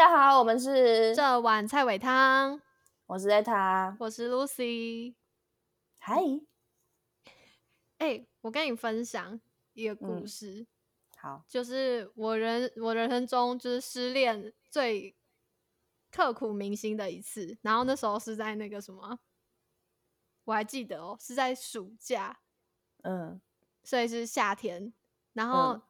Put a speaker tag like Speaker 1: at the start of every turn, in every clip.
Speaker 1: 家好，我们是
Speaker 2: 这碗菜尾汤，
Speaker 1: 我是艾塔，
Speaker 2: 我是 Lucy。
Speaker 1: 嗨，
Speaker 2: 哎、我跟你分享一个故
Speaker 1: 嗯。
Speaker 2: 事，
Speaker 1: 好，
Speaker 2: 就是我人我人生中就是失恋最刻骨铭心的一次。然后那时候是在那个什么，我还记得哦，是在暑假，
Speaker 1: 嗯。
Speaker 2: 所以是夏天，然后
Speaker 1: 嗯。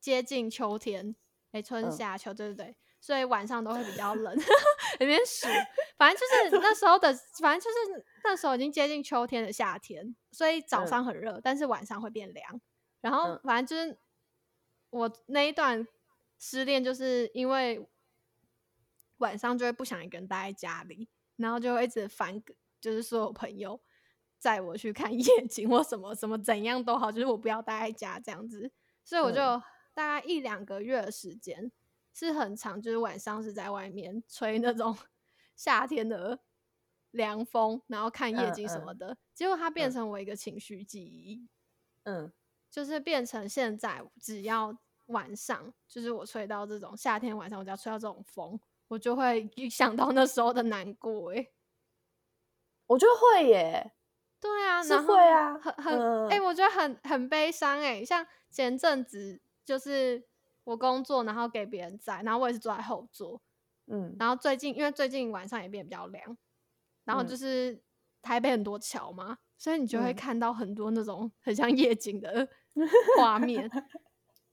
Speaker 2: 接近秋天，哎、春
Speaker 1: 嗯。
Speaker 2: 夏秋，对对对，所以晚上都会比较冷，有点暑。反正就是那时候的，反正就是那时候已经接近秋天的夏天，所以早
Speaker 1: 嗯
Speaker 2: 上很热，但是晚上会变凉。然后
Speaker 1: 嗯
Speaker 2: 反正就是我那一段失恋，就是因为晚上就会不想一个人待在家里，然后就会一直烦，就是所有朋友载我去看 夜景或什么什么怎样都好，就是我不要待在家这样子。所以我就
Speaker 1: 嗯
Speaker 2: 大概一两个月的时间是很长，就是晚上是在外面吹那种 夏天的凉风，然后看夜
Speaker 1: 嗯
Speaker 2: 景什么
Speaker 1: 嗯
Speaker 2: 的。结果它变
Speaker 1: 嗯
Speaker 2: 成我一个情绪记忆，
Speaker 1: 嗯
Speaker 2: 就是变成现在只要晚上，就是我吹到这种夏天晚上，我只要吹到这种风，我就会一 想到那时候的难过、欸。
Speaker 1: 我就会耶，
Speaker 2: 对啊，
Speaker 1: 是会啊
Speaker 2: 很很哎、
Speaker 1: 嗯
Speaker 2: 我觉得很很悲伤哎、像前阵子就是我工作，然后给别人载，然后我也是坐在后座，
Speaker 1: 嗯
Speaker 2: 然后最近因为最近晚上也变比较凉，然后
Speaker 1: 嗯
Speaker 2: 就是台北很多桥嘛，所以你就会
Speaker 1: 嗯
Speaker 2: 看到很多那种很像夜景的 画面。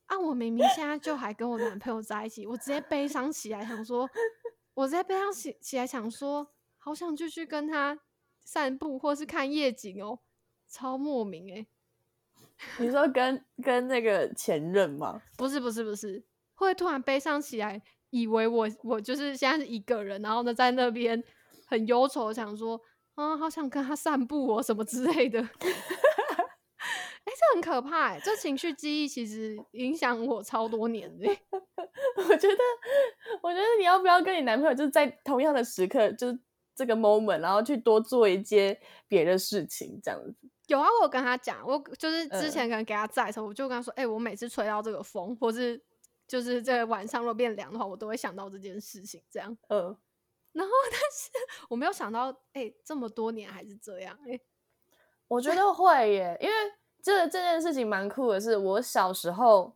Speaker 2: 啊！我明明现在就还跟我男朋友在一起，我直接悲伤起来，想说，我直接悲伤起起来，想说，好想继续跟他散步或是看夜景哦，超莫名诶、
Speaker 1: 你说跟跟那个前任吗？
Speaker 2: 不是不是不是，会突然悲伤起来，以为我我就是现在是一个人，然后呢在那边很忧愁，想说啊，好想跟他散步哦，什么之类的。哎、这很可怕哎，这情绪记忆其实影响我超多年的欸。
Speaker 1: 我觉得，我觉得你要不要跟你男朋友就是在同样的时刻，就是这个 moment，然后去多做一些别的事情，这样子。
Speaker 2: 有啊，我有跟他讲，我就是之
Speaker 1: 嗯。
Speaker 2: 前可能给他在的时候，我就跟他说，哎、我每次吹到这个风，或是就是这晚上如果变凉的话，我都会想到这件事情，这样。
Speaker 1: 嗯，
Speaker 2: 然后，但是我没有想到，哎、这么多年还是这样，哎、
Speaker 1: 我觉。得会耶，因为这这件事情蛮酷的是，我小时候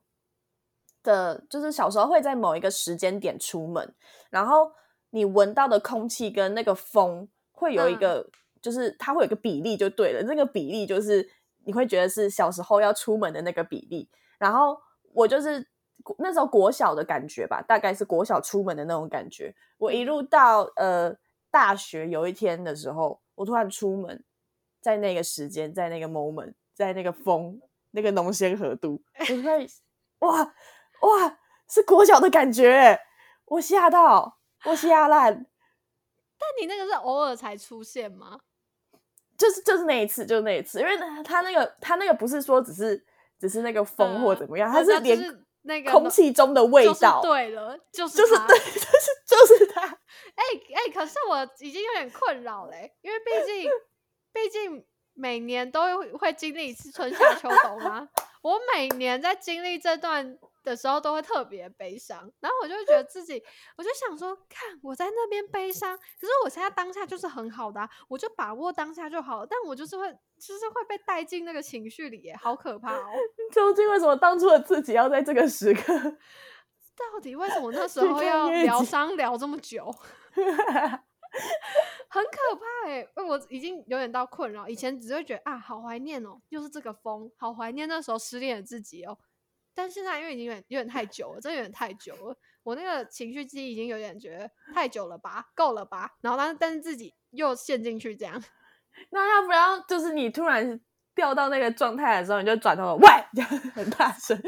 Speaker 1: 的，就是小时候会在某一个时间点出门，然后你闻到的空气跟那个风会有一
Speaker 2: 嗯。
Speaker 1: 个，就是它会有一个比例就对了，那个比例就是你会觉得是小时候要出门的那个比例，然后我就是那时候国小的感觉吧，大概是国小出门的那种感觉。我一路到呃大学有一天的时候，我突然出门，在那个时间，在那个 moment，在那个风，那个浓鲜河度，我就在 哇哇是国小的感觉欸，我吓到，我吓烂，
Speaker 2: 但你那个是偶尔才出现吗？
Speaker 1: 就是就是那一次，就是那一次，因为他他那个他那个不是说只是只是那个风或
Speaker 2: 嗯
Speaker 1: 怎么样，
Speaker 2: 我
Speaker 1: 它是连
Speaker 2: 那个
Speaker 1: 空气中的味
Speaker 2: 就是
Speaker 1: 道，
Speaker 2: 对了，就是它
Speaker 1: 就是对，就是就是他。
Speaker 2: 哎哎、可是我已经有点困扰嘞、因为毕竟毕竟每年都会会经历一次春夏秋冬啊。我每年在经历这段的时候都会特别悲伤，然后我就会觉得自己，我就想说，看我在那边悲伤，可是我现在当下就是很好的、啊，我就把握当下就好了。但我就是会，就是会被带进那个情绪里耶，好可怕哦！
Speaker 1: 究竟为什么当初的自己要在这个时刻？
Speaker 2: 到底为什么那 时候要疗伤疗这么久？很可怕哎、欸！我已经有点到困扰。以前只会觉得啊，好怀念哦，又是这个风，好怀念那时候失恋的自己哦。但现在因为已经有点有点太久了，真的有点太久了，我那个情绪记忆已经有点觉得太久了吧，够了吧？然后但是但是自己又陷进去这样，
Speaker 1: 那要不要就是你突然掉到那个状态的时候，你就转头喂，这样很大声，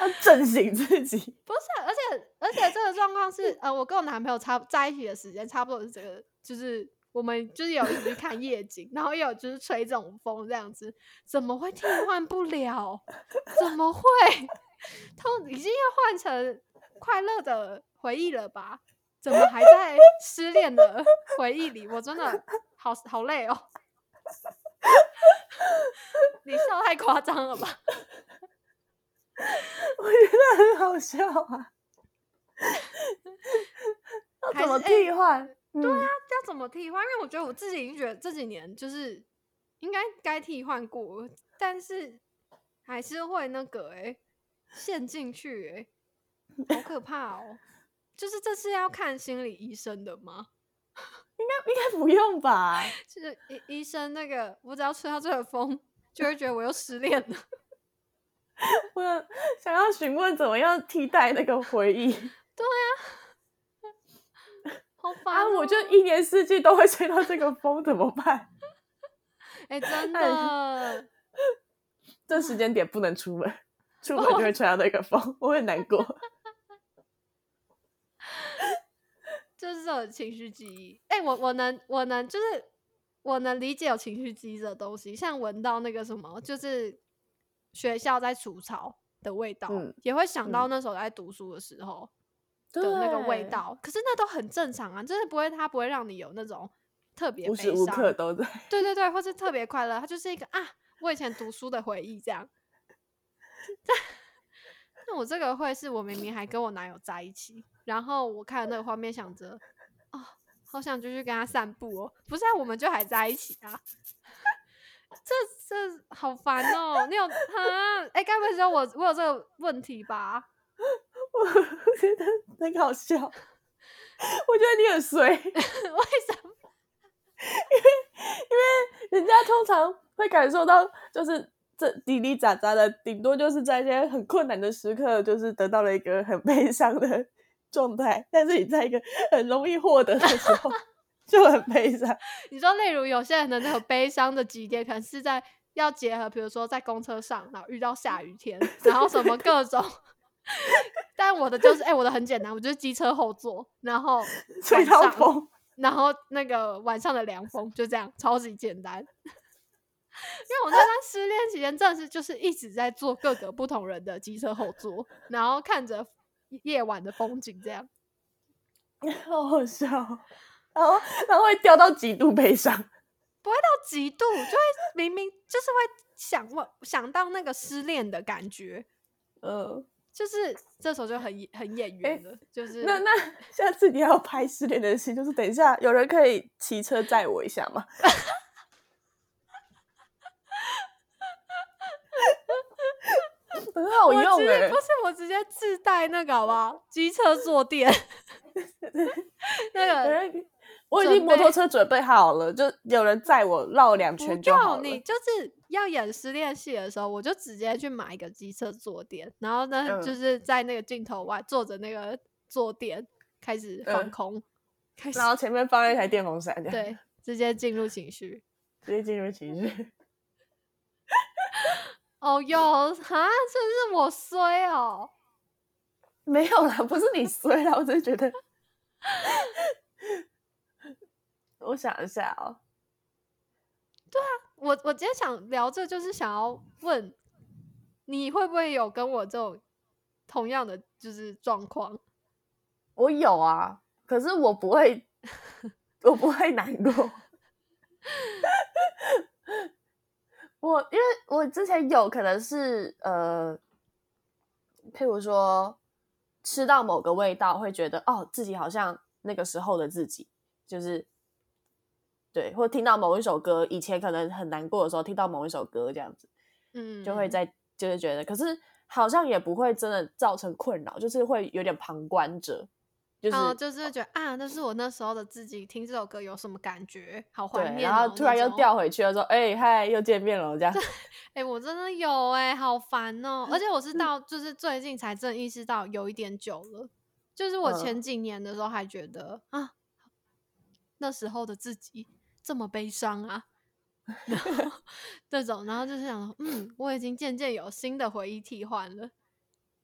Speaker 1: 要震醒自己。
Speaker 2: 不是，而且而且这个状况是，呃，我跟我男朋友差在一起的时间差不多是这个，就是我们就是有去看夜景，然后也有就是吹这种风这样子，怎么会替换不了？怎么会？都已经要换成快乐的回忆了吧？怎么还在失恋的回忆里？我真的好好累哦！你笑太夸张了吧？
Speaker 1: 我觉得很好笑啊。要怎么替换？
Speaker 2: 对啊，
Speaker 1: 嗯，
Speaker 2: 要怎么替换？因为我觉得我自己已经觉得这几年就是应该该替换过，但是还是会那个哎、陷进去哎、好可怕哦！就是这是要看心理医生的吗？
Speaker 1: 应该应该不用吧？
Speaker 2: 就是医医生那个，我只要吹到这个风，就会觉得我又失恋了。
Speaker 1: 我想要询问怎么样替代那个回忆
Speaker 2: 好烦、
Speaker 1: 啊！
Speaker 2: 哦！
Speaker 1: 我就一年四季都会吹到这个风，怎么办？
Speaker 2: 哎、真
Speaker 1: 哎
Speaker 2: 的，
Speaker 1: 这时间点不能出门，出门就会 吹到那个风，我会难过。
Speaker 2: 就是这种情绪记忆。哎、我我能我能就是我能理解有情绪记忆的东西，像闻到那个什么，就是学校在除草的味道，
Speaker 1: 嗯
Speaker 2: 也会想到
Speaker 1: 嗯
Speaker 2: 那时候在读书的时候的那个味，道。可是那都很正常啊，就是不会，它不会让你有那种特别
Speaker 1: 无时无刻都在。
Speaker 2: 对对对，或是特别快乐，它就是一个啊，我以前读书的回忆这样。那我这个会是我明明还跟我男友在一起，然后我看了那个画面，想着哦，好想就去跟他散步哦，不是、啊，我们就还在一起啊。这这好烦哦！你有他？哎，该不会只有我我有这个问题吧？
Speaker 1: 我觉得很好笑，我觉得你很衰，因为因
Speaker 2: 为什么？
Speaker 1: 人家通常会感受到，就是这滴滴喳喳的，顶多就是在一些很困难的时刻，就是得到了一个很悲伤的状态。但是你在一个很容易获得的时候，就很悲伤。
Speaker 2: 你说，例如有些人的那种悲伤的极点，可能是在要结合，比如说在公车上，然后遇到下雨天，然后什么各种。但我的就是，哎、我的很简单，我就是机车后座，然后
Speaker 1: 吹到风，
Speaker 2: 然后那个晚上的凉风，就这样，超级简单。因为我在他 失恋期间，真的是就是一直在坐各个不同人的机车后座，然后看着夜晚的风景，这样。
Speaker 1: 好好笑哦。然后，然后会掉到极度悲伤。
Speaker 2: 不会到极度，就会明明就是会想问想到那个失恋的感觉，
Speaker 1: 嗯，
Speaker 2: 就是这时候就很很演员了，就是
Speaker 1: 那那 下次你要拍失恋的戏，就是等一下有人可以骑车载我一下吗？很好用哎、
Speaker 2: 不是我直接自带那个好不好？机车坐垫，那个
Speaker 1: 我已
Speaker 2: 准
Speaker 1: 经摩托
Speaker 2: 备
Speaker 1: 车准备好了，就有人载我绕两圈就好了。
Speaker 2: 你就是要演失恋戏的时候，我就直接去买一个机车坐垫，然后呢，
Speaker 1: 嗯
Speaker 2: 就是在那个镜头外坐着那个坐垫开始放
Speaker 1: 嗯
Speaker 2: 空，开始
Speaker 1: 然后前面放一台电风扇，
Speaker 2: 对，直接进入情绪。
Speaker 1: 直接进入情绪。
Speaker 2: 哦哟，哈，这是我衰哦。
Speaker 1: 没有啦，不是你衰啦，我只是觉得，我想一下哦，对啊
Speaker 2: 我我今天想聊这，就是想要问你会不会有跟我这种同样的就是状况？
Speaker 1: 我有啊，可是我不会，我不会难过。我因为我之前有可能是呃，譬如说吃到某个味道，会觉得哦，自己好像那个时候的自己，就是对，或听到某一首歌，以前可能很难过的时候，听到某一首歌这样子，
Speaker 2: 嗯，
Speaker 1: 就会在就是觉得，可是好像也不会真的造成困扰，就是会有点旁观者，就是、
Speaker 2: 哦，就是觉得啊，那是我那时候的自己，听这首歌有什么感觉？好怀，念、哦。
Speaker 1: 然后突然又。掉回去了，说：“哎、嗨，又见面了。”这样，
Speaker 2: 哎、我真的有哎、好烦哦、而且我是到就是最近才真的意识到有一点久了，就是我
Speaker 1: 嗯
Speaker 2: 前几年的时候还觉得、啊，那时候的自己这么悲伤啊，然后这种，然后就是想说，嗯，我已经渐渐有新的回忆替换了。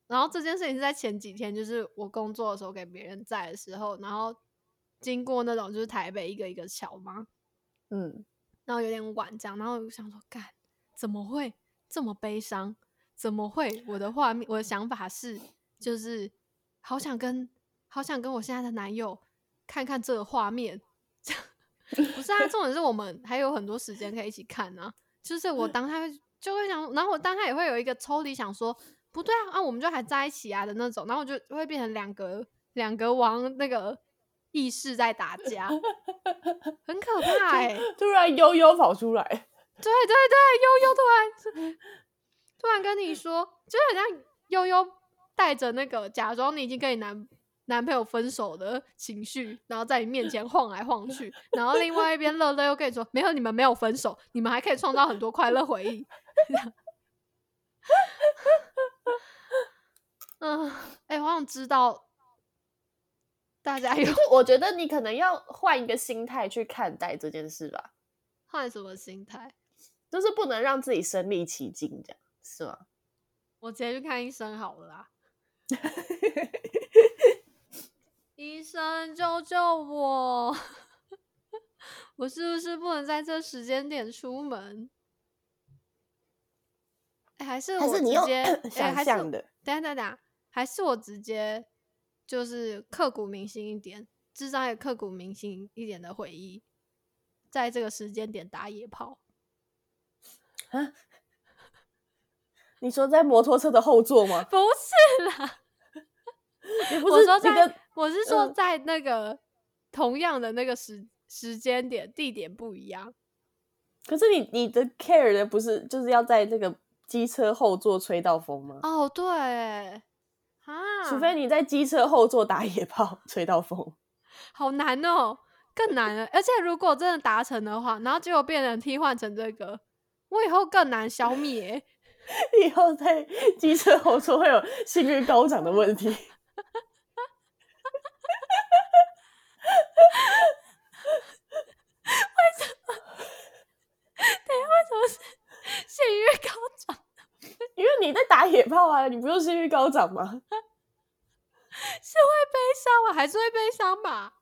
Speaker 2: 然后这件事情是在前几天，就是我工作的时候给别人载的时候，然后经过那种就是台北一个一个桥嘛，
Speaker 1: 嗯，
Speaker 2: 然后有点晚这样，然后我就想说，干怎么会这么悲伤？怎么会？我的画面，我的想法是，就是好想跟好想跟我现在的男友看看这个画面。不是啊，重点是我们还有很多时间可以一起看啊。就是我当他就会想，然后我当他也会有一个抽离，想说不对啊，啊我们就还在一起啊的那种，然后我就会变成两个两个王那个意识在打架，很可怕哎、
Speaker 1: 突然悠悠跑出来，
Speaker 2: 对对对，悠悠突然突然跟你说，就好像悠悠带着那个假装你已经跟你男男朋友分手的情绪，然后在你面前 晃来晃去，然后另外一边乐乐又跟你说，没有，你们没有分手，你们还可以创造很多快乐回忆。嗯，哎、我想知道大家有
Speaker 1: 我觉得你可能要换一个心态去看待这件事吧，
Speaker 2: 换什么心态？
Speaker 1: 就是不能让自己身临其境，这样是吗？
Speaker 2: 我直接去看医生好了啦。医生救救我！我是不是不能在这时间点出门？哎、还是我直接 哎
Speaker 1: 想象的？
Speaker 2: 等一下等一下等一下，还是我直接就是刻骨铭心一点，至少也刻骨铭心一点的回忆，在这个时间点打野炮。
Speaker 1: 你说在摩托车的后座吗？
Speaker 2: 不是啦，
Speaker 1: 你不是
Speaker 2: 我说在我是说
Speaker 1: 嗯
Speaker 2: 在那个同样的那个时时间点、地点不一样。
Speaker 1: 可是你你的 care 的不是就是要在这个机车后座吹到风吗？
Speaker 2: 哦，对欸，啊，
Speaker 1: 除非你在机车后座打野炮吹到风，
Speaker 2: 好难哦，更难了。而且如果真的达成的话，然后结果变成替换成这个，我以后更难消灭欸。
Speaker 1: 以后在机车后座会有性欲高涨的问题。
Speaker 2: 为什么是性欲高涨？
Speaker 1: 因为你在打野炮啊，你不就性欲高涨吗？
Speaker 2: 是会悲伤吗？还是会悲伤吧？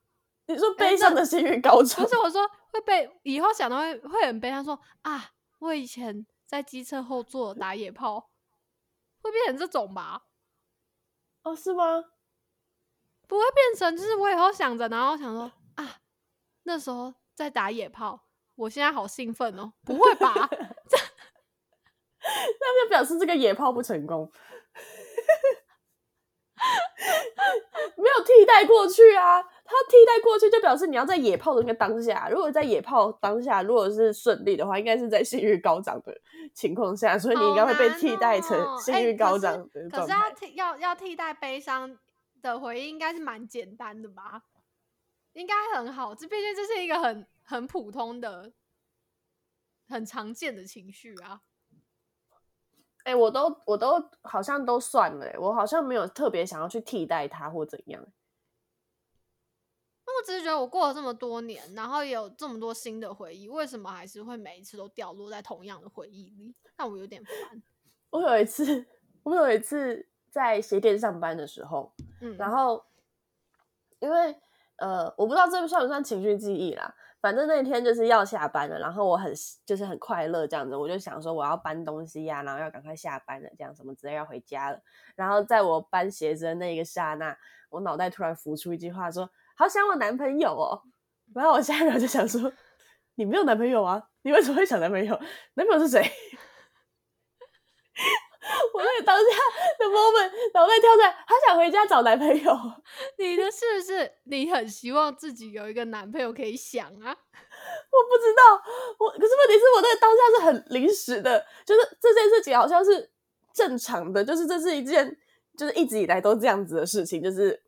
Speaker 1: 你说悲伤的性欲高涨
Speaker 2: 不，是我说会被以后想到会会很悲伤，说啊，我以前在机车后座打野炮，会变成这种吧？
Speaker 1: 哦，是吗？
Speaker 2: 不会变成就是我以后想着，然后想说啊，那时候在打野炮，我现在好兴奋哦，不会吧？
Speaker 1: 那就表示这个野炮不成功，没有替代过去啊。它替代过去就表示你要在野炮的那个当下，如果在野炮当下如果是顺利的话，应该是在性欲高涨的情况下，所以你应该会被替代成
Speaker 2: 好难哦哎
Speaker 1: 性欲高涨的状
Speaker 2: 可是要。替要要替代悲伤的回忆，应该是蛮简单的吧？应该很好，这毕竟这是一个很很普通的、很常见的情绪啊。
Speaker 1: 哎、我都我都好像都算了、欸，我好像没有特别想要去替代它或怎样。
Speaker 2: 那我只是觉得我过了这么多年，然后也有这么多新的回忆，为什么还是会每一次都掉落在同样的回忆里？让我有点烦。
Speaker 1: 我有一次，我有一次在鞋店上班的时候，
Speaker 2: 嗯，
Speaker 1: 然后因为呃，我不知道这算不算情绪记忆啦。反正那天就是要下班了，然后我很就是很快乐这样子，我就想说我要搬东西呀、然后要赶快下班了，这样什么之类要回家了。然后在我搬鞋子的那一个刹那，我脑袋突然浮出一句话说：“好想我男朋友哦。”然后我下一秒就想说：“ 你没有男朋友啊？你为什么会想男朋友？男朋友是谁？” 我那个当下的 moment，脑袋跳出来，他想回家找男朋友。
Speaker 2: 你的是不是你很希望自己有一个男朋友可以想啊？
Speaker 1: 我不知道，我可是问题是我那个当下是很临时的，就是这件事情好像是正常的，就是这是一件就是一直以来都这样子的事情，就是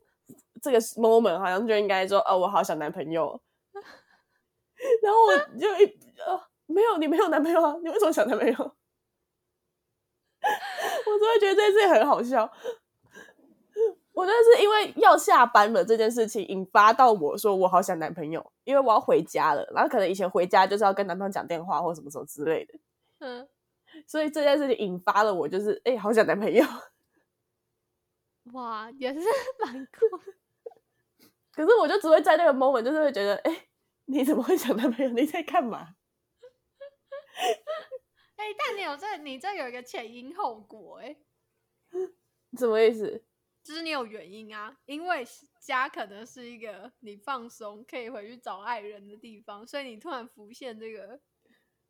Speaker 1: 这个 moment 好像就应该说哦，我好想男朋友，然后我就一呃没有，你没有男朋友啊，你为什么想男朋友？我真的觉得这件事情很好笑。我真的是因为要下班了这件事情引发到我说我好想男朋友，因为我要回家了，然后可能以前回家就是要跟男朋友讲电话或什么什么之类的，
Speaker 2: 嗯，
Speaker 1: 所以这件事情引发了我就是哎、好想男朋友。
Speaker 2: 哇，也是蛮酷。
Speaker 1: 可是我就只会在那个 moment 就是会觉得哎、你怎么会想男朋友？你在干嘛？
Speaker 2: 哎、但你有这，你这有一个前因后果、哎，
Speaker 1: 什么意思？
Speaker 2: 就是你有原因啊，因为家可能是一个你放松可以回去找爱人的地方，所以你突然浮现这个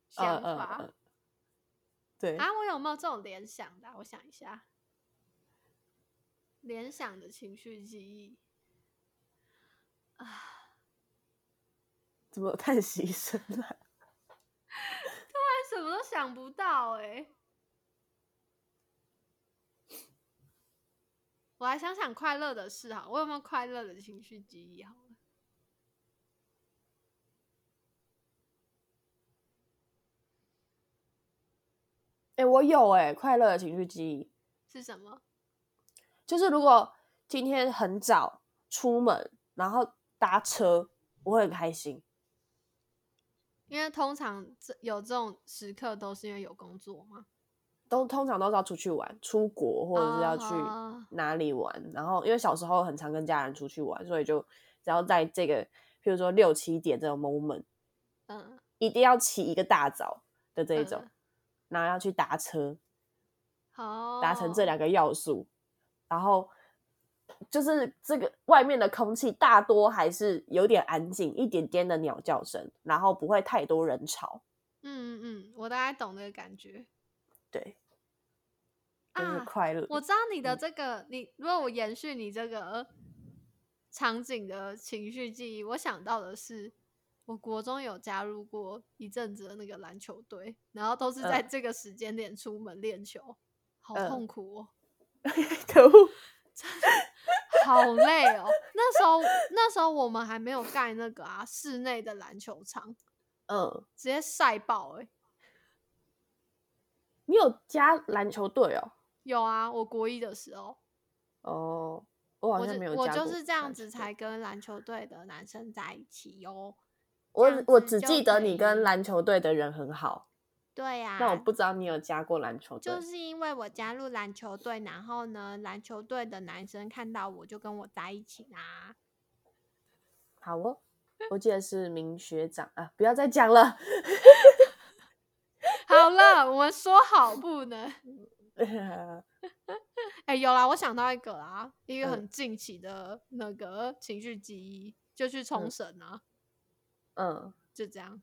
Speaker 2: 想
Speaker 1: 嗯
Speaker 2: 法、
Speaker 1: 对，
Speaker 2: 啊。我有没有这种联想的啊、我想一下，联想的情绪记忆，啊，
Speaker 1: 怎么叹息声啊？
Speaker 2: 突然什么都想不到哎、我来想想快乐的事哈，我有没有快乐的情绪记忆？好了，
Speaker 1: 哎、我有哎、快乐的情绪记忆，
Speaker 2: 是什么？
Speaker 1: 就是如果今天很早出门，然后搭车，我会很开心。
Speaker 2: 因为通常这有这种时刻都是因为有工作嘛。
Speaker 1: 都通常都是要出去玩，出国或者是要去
Speaker 2: 哦。
Speaker 1: 哪里玩。然后因为小时候很常跟家人出去玩，所以就只要在这个，譬如说六七点这种 moment，
Speaker 2: 嗯，
Speaker 1: 一定要起一个大早的这一种，
Speaker 2: 嗯
Speaker 1: 然后要去搭车，
Speaker 2: 好，
Speaker 1: 达成这两个要素，然后就是这个外面的空气大多还是有点安静，一点点的鸟叫声，然后不会太多人吵。
Speaker 2: 嗯嗯嗯，我大概懂那个感觉
Speaker 1: 对，就是
Speaker 2: 啊。
Speaker 1: 快乐。
Speaker 2: 我知道你的
Speaker 1: 嗯
Speaker 2: 这个，你如果我延续你这个场景的情绪记忆，我想到的是，我国中有加入过一阵子的那个篮球队，然后都是在
Speaker 1: 嗯
Speaker 2: 这个时间点出门练球，好
Speaker 1: 嗯
Speaker 2: 痛苦哦，
Speaker 1: 可恶，
Speaker 2: 好累哦。那时候那时候我们还没有盖那个啊室内的篮球场，
Speaker 1: 嗯，
Speaker 2: 直接晒爆哎、
Speaker 1: 你有加篮球队哦？
Speaker 2: 有啊，我国一的时候，
Speaker 1: 哦，我好像没有加过
Speaker 2: 我就是这样子才跟篮球队的男生在一起哟。
Speaker 1: 我我只记得你跟篮球队的人很好，
Speaker 2: 对呀、
Speaker 1: 那我不知道你有加过篮球队。
Speaker 2: 就是因为我加入篮球队，然后呢，篮球队的男生看到我就跟我在一起啦。
Speaker 1: 好哦，我记得是明学长啊，不要再讲了。
Speaker 2: 好了，我们说好不能。哎、有啦，我想到一个啦，一个
Speaker 1: 嗯
Speaker 2: 很近期的那个情绪记忆，就去冲
Speaker 1: 嗯
Speaker 2: 绳啊，
Speaker 1: 嗯，
Speaker 2: 就这样。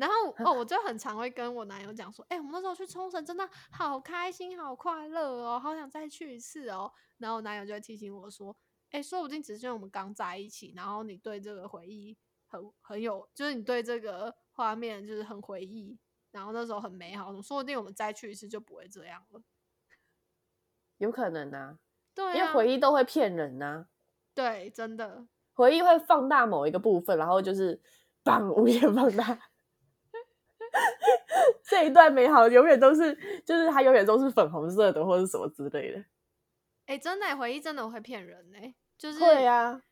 Speaker 2: 然后 哦，我就很常会跟我男友讲说，哎、我们那时候去冲绳真的好开心，好快乐哦，好想再去一次哦。然后我男友就会提醒我说，哎、说不定只是因为我们刚在一起，然后你对这个回忆很很有，就是你对这个画面就是很回忆，然后那时候很美好，说不定我们再去一次就不会这样了。
Speaker 1: 有可能啊，
Speaker 2: 对啊，
Speaker 1: 因为回忆都会骗人呐、
Speaker 2: 对，真的，
Speaker 1: 回忆会放大某一个部分，然后就是 棒无限放大。这一段美好永远都是，就是它永远都是粉红色的，或者是什么之类的。
Speaker 2: 哎、真的回忆真的会骗人呢、就是
Speaker 1: 会啊，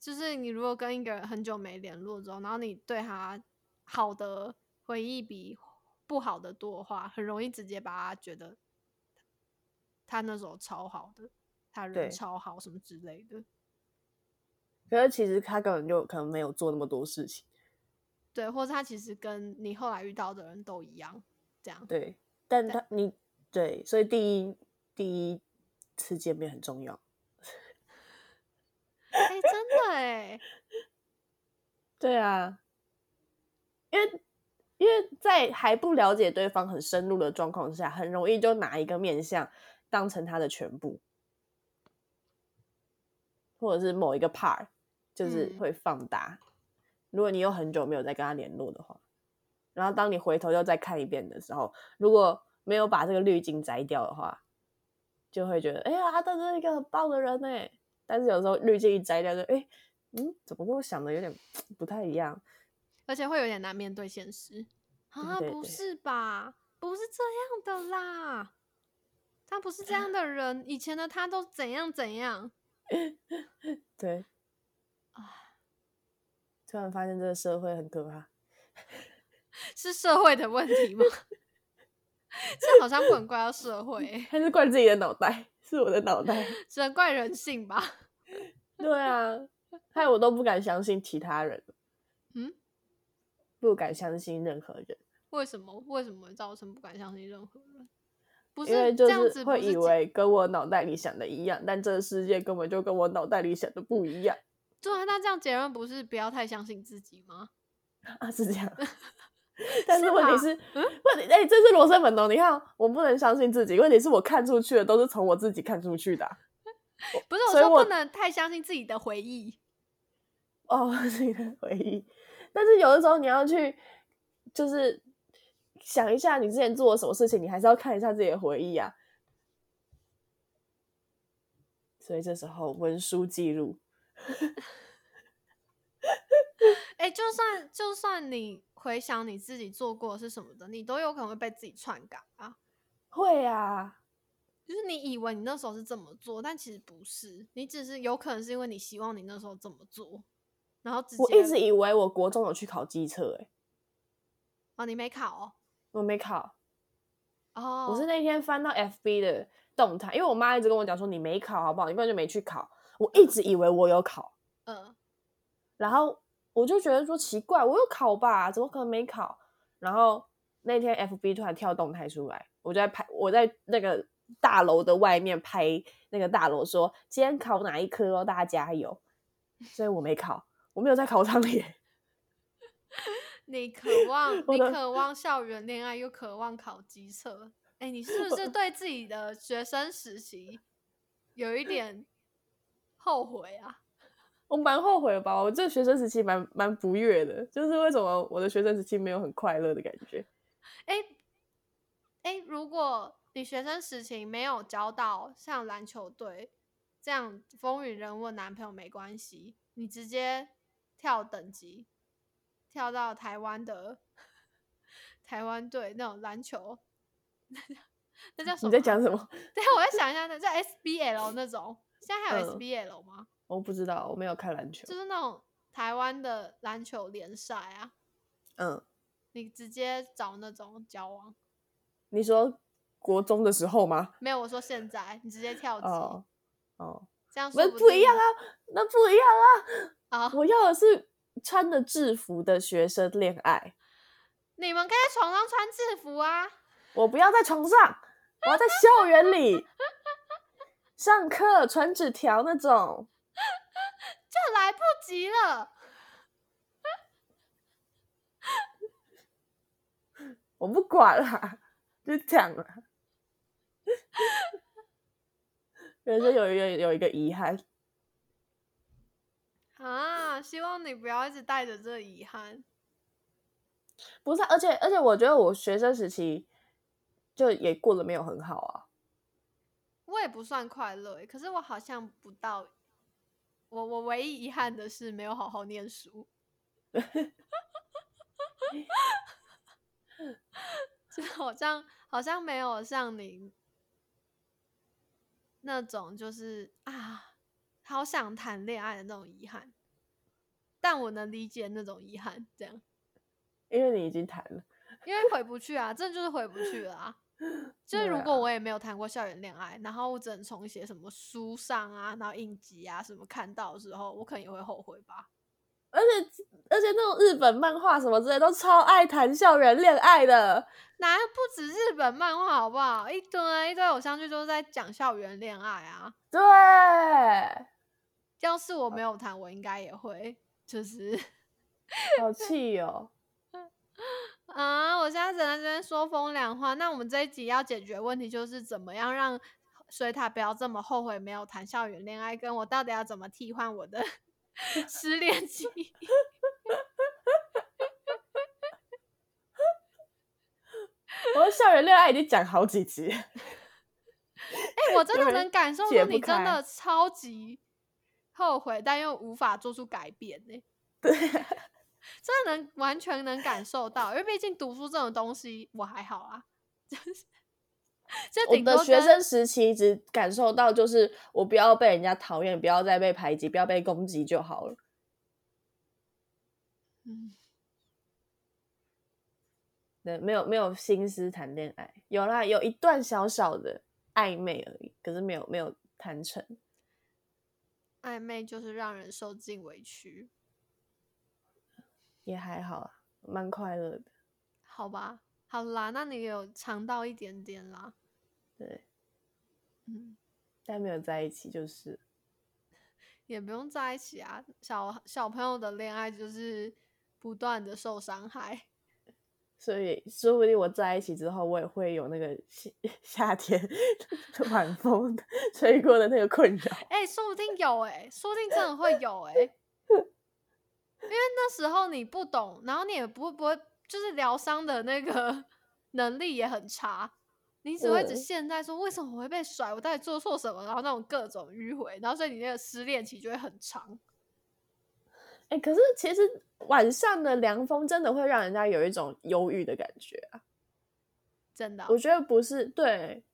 Speaker 2: 就是你如果跟一个人很久没联络之后，然后你对他好的回忆比不好的多的话，很容易直接把他觉得他那时候超好的，他人超好什么之类的。
Speaker 1: 可是其实他根本就可能没有做那么多事情。
Speaker 2: 对，或者他其实跟你后来遇到的人都一样，这样。
Speaker 1: 对，但
Speaker 2: 对
Speaker 1: 他你对，所以第一第一次见面很重要。
Speaker 2: 哎、真的哎，
Speaker 1: 对啊，因为因为在还不了解对方很深入的状况下，很容易就拿一个面相当成他的全部，或者是某一个 part，就是
Speaker 2: 嗯
Speaker 1: 会放大。如果你有很久没有再跟他联络的话，然后当你回头又再看一遍的时候，如果没有把这个滤镜摘掉的话，就会觉得哎呀，他真是一个很棒的人呢。但是有时候滤镜一摘掉就，哎，嗯，怎么跟我想的有点不太一样？
Speaker 2: 而且会有点难面对现实啊！不是吧？不是这样的啦，他不是这样的人，以前的他都怎样怎样。
Speaker 1: 对，
Speaker 2: 啊，
Speaker 1: 突然发现这个社会很可怕。
Speaker 2: 是社会的问题吗？这好像不能怪到社会欸、
Speaker 1: 还是怪自己的脑袋，是我的脑袋。
Speaker 2: 只能怪人性吧？
Speaker 1: 对啊，害我都不敢相信其他人，
Speaker 2: 嗯，
Speaker 1: 不敢相信任何人，
Speaker 2: 为什么？为什么会造成不敢相信任何人？不
Speaker 1: 因为就
Speaker 2: 这样子，
Speaker 1: 是会以为跟我脑袋里想的一样，但这个世界根本就跟我脑袋里想的不一样
Speaker 2: 对啊？那这样结论不是不要太相信自己吗？
Speaker 1: 啊，是这样。但是问题是，问题哎、这是罗生门哦。你看，我不能相信自己，问题是我看出去的都是从我自己看出去的啊、
Speaker 2: 不是，我说不能太相信自己的回忆。
Speaker 1: 哦，自己的回忆。但是有的时候你要去，就是想一下你之前做了什么事情，你还是要看一下自己的回忆啊。所以这时候文书记录，
Speaker 2: 哎、就算就算你回想你自己做过是什么的，你都有可能会被自己篡改啊。
Speaker 1: 会啊，
Speaker 2: 就是你以为你那时候是这么做，但其实不是，你只是有可能是因为你希望你那时候这么做，然后
Speaker 1: 我一直以为我国中有去考机车、欸，
Speaker 2: 哦，你没考哦，
Speaker 1: 我没考，
Speaker 2: 哦，
Speaker 1: 我是那天翻到 FB 的动态，因为我妈一直跟我讲说你没考好不好，你根本就没去考，我一直以为我有考，
Speaker 2: 嗯
Speaker 1: 然后我就觉得说奇怪，我有考吧，怎么可能没考？然后那天 FB 突然跳动态出来，我就在拍，我在那个大楼的外面拍那个大楼说今天考哪一科哦，大家加油。所以我没考，我没有在考场里。
Speaker 2: 你 渴望你渴望校园恋爱，又渴望考机测，哎、你是不是对自己的学生时期有一点后悔啊？
Speaker 1: 我蛮后悔的吧，我这学生时期蛮蛮不悦的，就是为什么我的学生时期没有很快乐的感觉？
Speaker 2: 哎、哎、如果你学生时期没有交到像篮球队这样风云人物的男朋友，没关系，你直接跳等级，跳到台湾的台湾队那种篮球，那叫什么？
Speaker 1: 你在讲什？么？
Speaker 2: 对，我在想一下，那叫 SBL 那种，现在还有
Speaker 1: 嗯
Speaker 2: SBL 吗？
Speaker 1: 我不知道，我没有看篮球
Speaker 2: 就。是那种台湾的篮球联赛啊，
Speaker 1: 嗯，
Speaker 2: 你直接找那种交往。
Speaker 1: 你说国中的时候吗？
Speaker 2: 没有，我说现在你直接跳级，
Speaker 1: 哦哦，
Speaker 2: 这样
Speaker 1: 那
Speaker 2: 说
Speaker 1: 不一样啊，那不一样啊！
Speaker 2: 啊！
Speaker 1: 我要的是穿着制服的学生恋爱，
Speaker 2: 你们可以在床上穿制服啊！
Speaker 1: 我不要在床上，我要在校园里上课传纸条那种。
Speaker 2: 就来不及了。
Speaker 1: 我不管啦，就这样啦。人生有一个有一个遗憾，
Speaker 2: 啊！希望你不要一直带着这遗憾。
Speaker 1: 不是啊、而且而且，我觉得我学生时期就也过得没有很好啊。
Speaker 2: 我也不算快乐欸，可是我好像不到。我我唯一遗憾的是没有好好念书，就好像好像没有像你那种就是啊，好想谈恋爱的那种遗憾。但我能理解那种遗憾，这样，
Speaker 1: 因为你已经谈了，
Speaker 2: 因为回不去啊，这就是回不去了啊。就是如果我也没有谈过校园恋爱，然后我只能从一些什么书上啊，然后影集啊什么看到的时候，我可能也会后悔吧。
Speaker 1: 而且而且那种日本漫画什么之类都超爱谈校园恋爱的。
Speaker 2: 哪不止日本漫画好不好？一堆一堆偶像剧都是在讲校园恋爱啊。
Speaker 1: 对，
Speaker 2: 要是我没有谈，我应该也会，就是
Speaker 1: 好气哦。
Speaker 2: 啊，我现在只能在这边说风那我们这一集要解决问题，就是怎么样让水塔不要这么后悔没有谈校园恋爱，跟我到底要怎么替换我的 失恋记忆？
Speaker 1: 我的校园恋爱已经讲好几集
Speaker 2: 我真的能感受到你真的超级后悔，但又无法做出改变呢、
Speaker 1: 对，
Speaker 2: 真的能完全能感受到，因为毕竟读书这种东西我还好啊，就是 就
Speaker 1: 我的学生时期只感受到就是我不要被人家讨厌，不要再被排挤，不要被攻击就好了。
Speaker 2: 嗯
Speaker 1: 对，没有没有心思谈恋爱，有啦，有一段小小的暧昧而已，可是没有没有谈成。
Speaker 2: 暧昧就是让人受尽委屈，
Speaker 1: 也还好啊，蛮快乐的。
Speaker 2: 好吧？好啦，那你有尝到一点点啦，
Speaker 1: 对，
Speaker 2: 嗯，
Speaker 1: 但没有在一起就是。
Speaker 2: 也不用在一起啊。小小朋友的恋爱就是不断的受伤害，
Speaker 1: 所以说不定我在一起之后，我也会有那个夏 夏天晚风吹过的那个困扰。
Speaker 2: 哎、说不定有哎、说不定真的会有哎、因为那时候你不懂，然后你也不不会，就是疗伤的那个能力也很差，你只会只
Speaker 1: 嗯
Speaker 2: 现在说为什么我会被甩，我到底做错什么，然后那种各种迂回，然后所以你那个失恋期就会很长。
Speaker 1: 哎、可是其实晚上的凉风真的会让人家有一种忧郁的感觉啊。
Speaker 2: 真的哦、
Speaker 1: 我觉得不是对，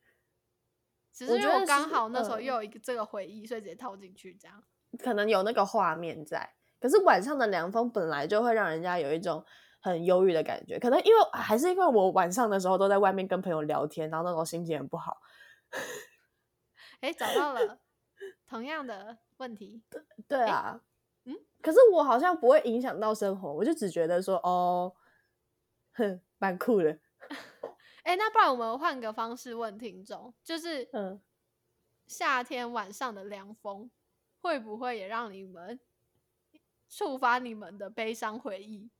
Speaker 2: 只是因为刚好那时候
Speaker 1: 嗯
Speaker 2: 又有一个这个回忆，所以直接套进去这样。
Speaker 1: 可能有那个画面在，可是晚上的凉风本来就会让人家有一种很忧郁的感觉。可能因为还是因为我晚上的时候都在外面跟朋友聊天，然后那种心情很不好。
Speaker 2: 哎，找到了同样的问题。
Speaker 1: 对啊，
Speaker 2: 嗯，
Speaker 1: 可是我好像不会影响到生活，我就只觉得说，哦，哼，蛮酷的，
Speaker 2: 哎，那不然我们换个方式问听众，就是
Speaker 1: 嗯，
Speaker 2: 夏天晚上的凉风会不会也让你们触发你们的悲伤回忆？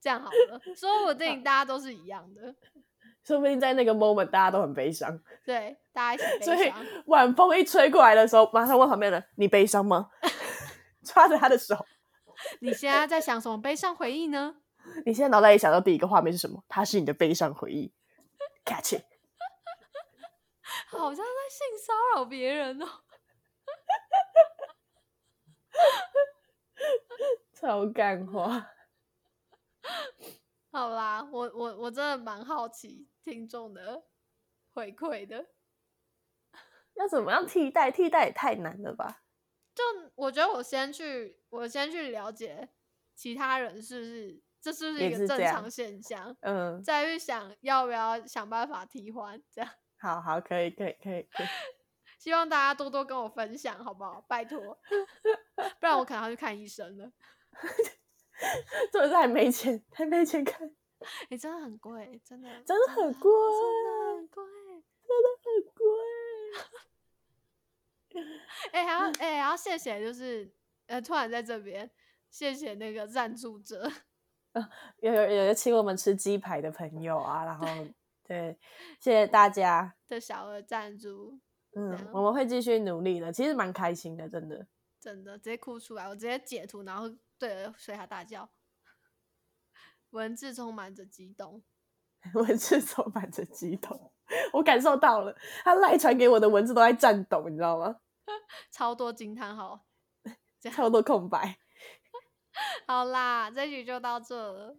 Speaker 2: 这样好了，说不定大家都是一样的，
Speaker 1: 说不定在那个 moment 大家都很悲伤，
Speaker 2: 对，大家一起
Speaker 1: 所以
Speaker 2: 悲伤。
Speaker 1: 晚风一吹过来的时候，马上问旁边人：“你悲伤吗？” 抓着他的手，
Speaker 2: 你现在在想什么悲伤回忆呢？
Speaker 1: 你现在脑袋里想到第一个画面是什么？它是你的悲伤回忆，catch it。
Speaker 2: 好像在性骚扰别人哦。
Speaker 1: 超干话。
Speaker 2: 好啦，我我我真的蛮好奇听众的回馈的。
Speaker 1: 要怎么样替代？替代也太难了吧？
Speaker 2: 就我觉得我先去，我先去了解其他人是不是这是不是一个正常现象，
Speaker 1: 嗯，
Speaker 2: 再去想要不要想办法替换，这样。
Speaker 1: 好好，可以，可以，可以，可以。
Speaker 2: 希望大家多多跟我分享，好不好？拜托，不然我可能要去看医生了。
Speaker 1: 这是还没钱，还没钱看，
Speaker 2: 哎、真的很贵，真的，
Speaker 1: 真的很贵，
Speaker 2: 真的很贵。
Speaker 1: 很贵。
Speaker 2: 哎、还要 哎、还要谢谢，就是呃，突然在这边谢谢那个赞助者，
Speaker 1: 有有有请我们吃鸡排的朋友啊，然后对，谢谢大家。
Speaker 2: 的小额赞助，
Speaker 1: 嗯，我们会继续努力的，其实蛮开心的，真的。
Speaker 2: 真的直接哭出来，我直接截图，然后对着水海大叫，文字充满着激动。
Speaker 1: 文字充满着激动，我感受到了，他赖传给我的文字都在颤抖，你知道吗？
Speaker 2: 超多惊叹号。
Speaker 1: 超多空白。
Speaker 2: 好啦，这局就到这了，